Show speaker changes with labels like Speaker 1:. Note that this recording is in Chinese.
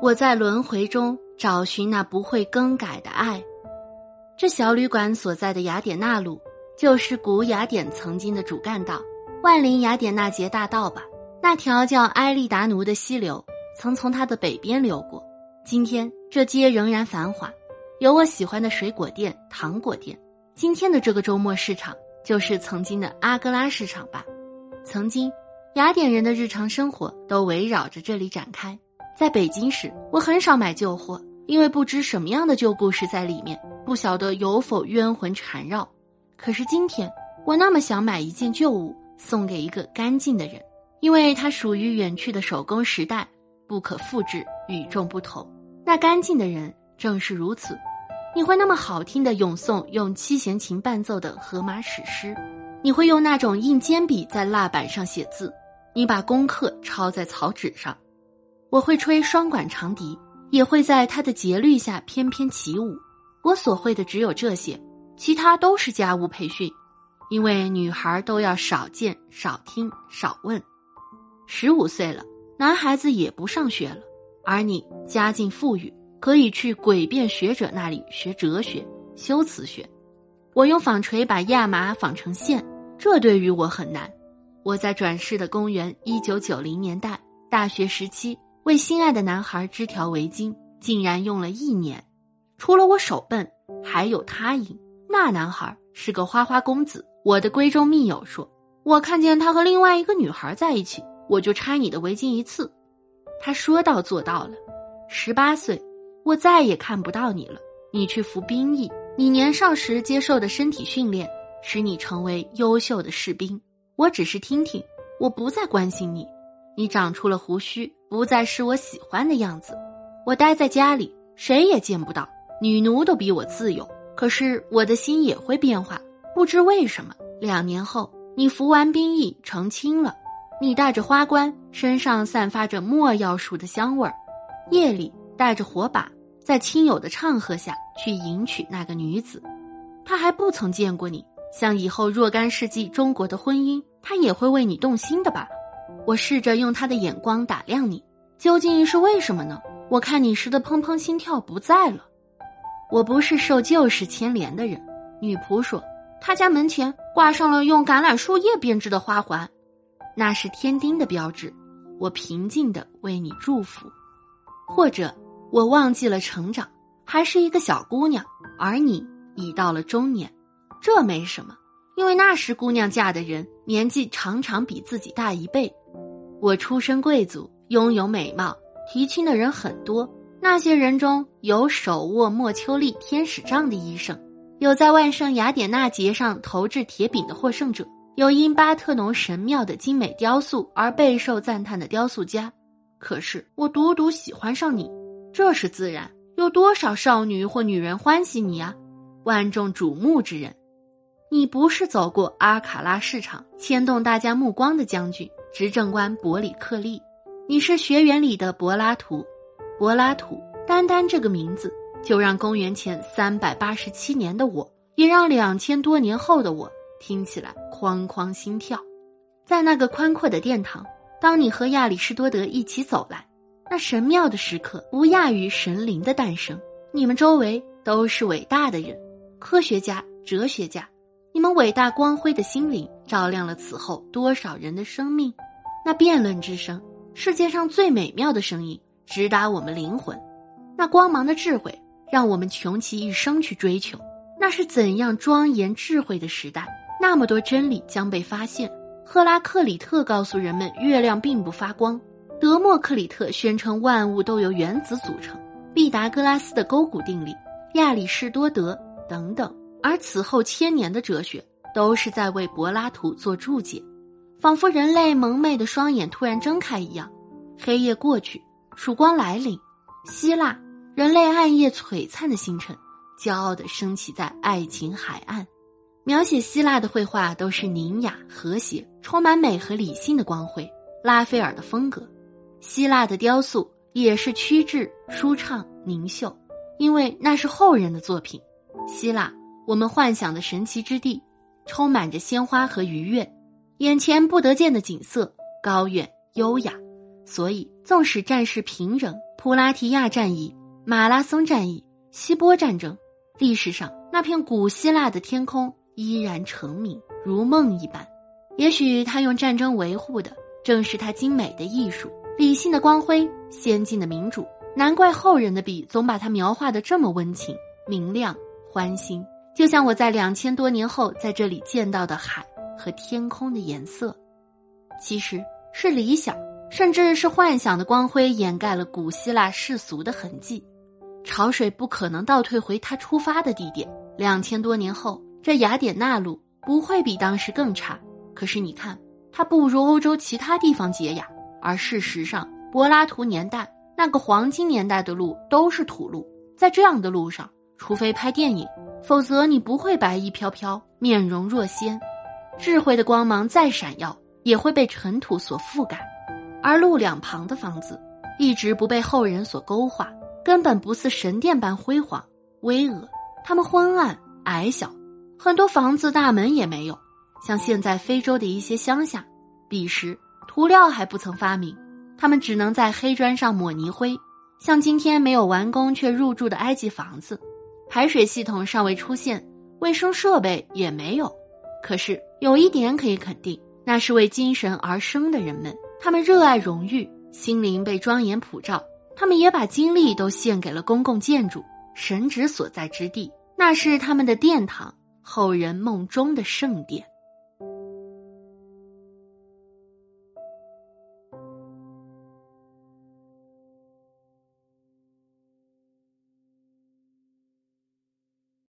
Speaker 1: 我在轮回中找寻那不会更改的爱。这小旅馆所在的雅典娜路，就是古雅典曾经的主干道——万灵雅典娜节大道吧？那条叫埃利达奴的溪流，曾从它的北边流过。今天这街仍然繁华，有我喜欢的水果店、糖果店。今天的这个周末市场，就是曾经的阿格拉市场吧？曾经，雅典人的日常生活都围绕着这里展开。在北京时，我很少买旧货，因为不知什么样的旧故事在里面，不晓得有否冤魂缠绕。可是今天，我那么想买一件旧物送给一个干净的人，因为它属于远去的手工时代，不可复制，与众不同。那干净的人正是如此。你会那么好听的咏诵用七弦琴伴奏的荷马史诗，你会用那种硬尖笔在蜡板上写字，你把功课抄在草纸上。我会吹双管长笛，也会在它的节律下翩翩起舞。我所会的只有这些，其他都是家务培训。因为女孩都要少见、少听、少问。十五岁了，男孩子也不上学了，而你家境富裕，可以去诡辩学者那里学哲学、修辞学。我用纺锤把亚麻纺成线，这对于我很难。我在转世的公元一九九零年代大学时期。为心爱的男孩织条围巾，竟然用了一年。除了我手笨，还有他赢。那男孩是个花花公子。我的闺中密友说，我看见他和另外一个女孩在一起，我就拆你的围巾一次。他说到做到了。十八岁，我再也看不到你了。你去服兵役，你年少时接受的身体训练，使你成为优秀的士兵。我只是听听，我不再关心你。你长出了胡须，不再是我喜欢的样子。我待在家里，谁也见不到。女奴都比我自由，可是我的心也会变化。不知为什么，两年后，你服完兵役成亲了。你戴着花冠，身上散发着没药树的香味儿。夜里带着火把，在亲友的唱和下去迎娶那个女子。他还不曾见过你，像以后若干世纪中国的婚姻，他也会为你动心的吧。我试着用他的眼光打量你，究竟是为什么呢？我看你时的砰砰心跳不在了。我不是受旧事牵连的人。女仆说，他家门前挂上了用橄榄树叶编织的花环，那是天丁的标志。我平静的为你祝福。或者我忘记了成长，还是一个小姑娘，而你已到了中年，这没什么。因为那时姑娘嫁的人年纪常常比自己大一倍，我出身贵族，拥有美貌，提亲的人很多。那些人中有手握莫丘利天使杖的医生，有在万圣雅典娜节上投掷铁饼的获胜者，有因巴特农神庙的精美雕塑而备受赞叹的雕塑家。可是我独独喜欢上你，这是自然。有多少少女或女人欢喜你啊？万众瞩目之人。你不是走过阿卡拉市场牵动大家目光的将军、执政官伯里克利，你是学园里的柏拉图。柏拉图，单单这个名字就让公元前三百八十七年的我，也让两千多年后的我听起来哐哐心跳。在那个宽阔的殿堂，当你和亚里士多德一起走来，那神妙的时刻不亚于神灵的诞生。你们周围都是伟大的人，科学家、哲学家。你们伟大光辉的心灵照亮了此后多少人的生命？那辩论之声，世界上最美妙的声音，直达我们灵魂。那光芒的智慧，让我们穷其一生去追求。那是怎样庄严智慧的时代？那么多真理将被发现。赫拉克里特告诉人们，月亮并不发光；德谟克里特宣称万物都由原子组成；毕达哥拉斯的勾股定理；亚里士多德等等。而此后千年的哲学都是在为柏拉图做注解，仿佛人类蒙昧的双眼突然睁开一样。黑夜过去，曙光来临，希腊人类暗夜璀璨的星辰，骄傲地升起在爱琴海岸。描写希腊的绘画都是宁雅和谐，充满美和理性的光辉，拉斐尔的风格。希腊的雕塑也是曲致舒畅凝秀，因为那是后人的作品。希腊。我们幻想的神奇之地，充满着鲜花和愉悦，眼前不得见的景色，高远优雅，所以，纵使战事平整，普拉提亚战役、马拉松战役、希波战争，历史上那片古希腊的天空依然澄明如梦一般。也许他用战争维护的正是他精美的艺术、理性的光辉、先进的民主。难怪后人的笔总把它描画的这么温情、明亮、欢欣，就像我在两千多年后在这里见到的海和天空的颜色。其实是理想，甚至是幻想的光辉掩盖了古希腊世俗的痕迹。潮水不可能倒退回它出发的地点。两千多年后，这雅典娜路不会比当时更差。可是你看，它不如欧洲其他地方洁雅。而事实上，柏拉图年代。那个黄金年代的路都是土路，在这样的路上，除非拍电影，否则你不会白衣飘飘、面容若仙。智慧的光芒再闪耀，也会被尘土所覆盖。而路两旁的房子，一直不被后人所勾画，根本不似神殿般辉煌巍峨。它们昏暗矮小，很多房子大门也没有，像现在非洲的一些乡下。彼时涂料还不曾发明。他们只能在黑砖上抹泥灰，像今天没有完工却入住的埃及房子，排水系统尚未出现，卫生设备也没有。可是有一点可以肯定，那是为精神而生的人们，他们热爱荣誉，心灵被庄严普照，他们也把精力都献给了公共建筑，神职所在之地，那是他们的殿堂，后人梦中的圣殿。